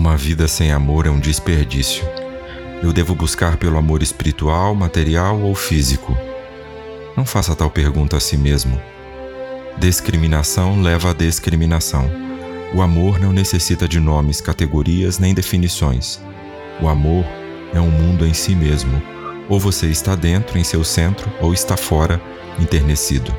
Uma vida sem amor é um desperdício. Eu devo buscar pelo amor espiritual, material ou físico? Não faça tal pergunta a si mesmo. Discriminação leva à discriminação. O amor não necessita de nomes, categorias nem definições. O amor é um mundo em si mesmo. Ou você está dentro, em seu centro, ou está fora, enternecido.